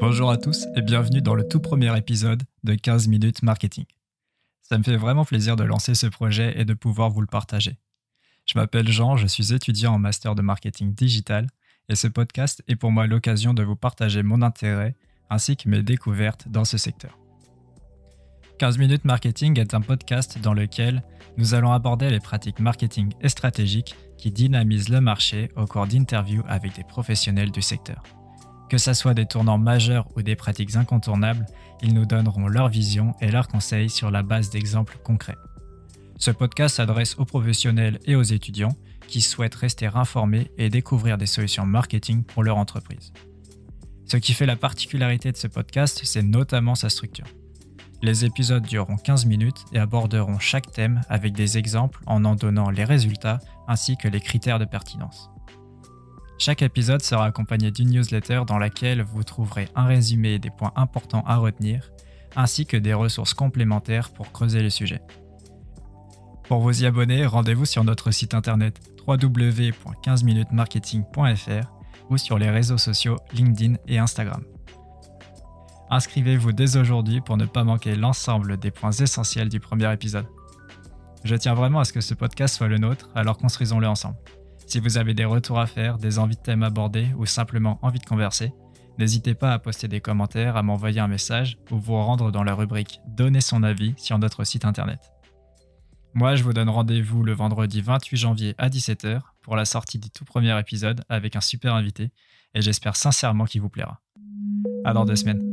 Bonjour à tous et bienvenue dans le tout premier épisode de 15 minutes marketing. Ça me fait vraiment plaisir de lancer ce projet et de pouvoir vous le partager. Je m'appelle Jean, je suis étudiant en master de marketing digital et ce podcast est pour moi l'occasion de vous partager mon intérêt ainsi que mes découvertes dans ce secteur. 15 minutes marketing est un podcast dans lequel nous allons aborder les pratiques marketing et stratégiques qui dynamisent le marché au cours d'interviews avec des professionnels du secteur. Que ce soit des tournants majeurs ou des pratiques incontournables, ils nous donneront leur vision et leurs conseils sur la base d'exemples concrets. Ce podcast s'adresse aux professionnels et aux étudiants qui souhaitent rester informés et découvrir des solutions marketing pour leur entreprise. Ce qui fait la particularité de ce podcast, c'est notamment sa structure. Les épisodes dureront 15 minutes et aborderont chaque thème avec des exemples en en donnant les résultats ainsi que les critères de pertinence. Chaque épisode sera accompagné d'une newsletter dans laquelle vous trouverez un résumé des points importants à retenir, ainsi que des ressources complémentaires pour creuser le sujet. Pour vous y abonner, rendez-vous sur notre site internet www.15minutesmarketing.fr ou sur les réseaux sociaux LinkedIn et Instagram. Inscrivez-vous dès aujourd'hui pour ne pas manquer l'ensemble des points essentiels du premier épisode. Je tiens vraiment à ce que ce podcast soit le nôtre, alors construisons-le ensemble. Si vous avez des retours à faire, des envies de thèmes abordés ou simplement envie de converser, n'hésitez pas à poster des commentaires, à m'envoyer un message ou vous rendre dans la rubrique Donner son avis sur notre site internet. Moi, je vous donne rendez-vous le vendredi 28 janvier à 17h pour la sortie du tout premier épisode avec un super invité et j'espère sincèrement qu'il vous plaira. À dans deux semaines.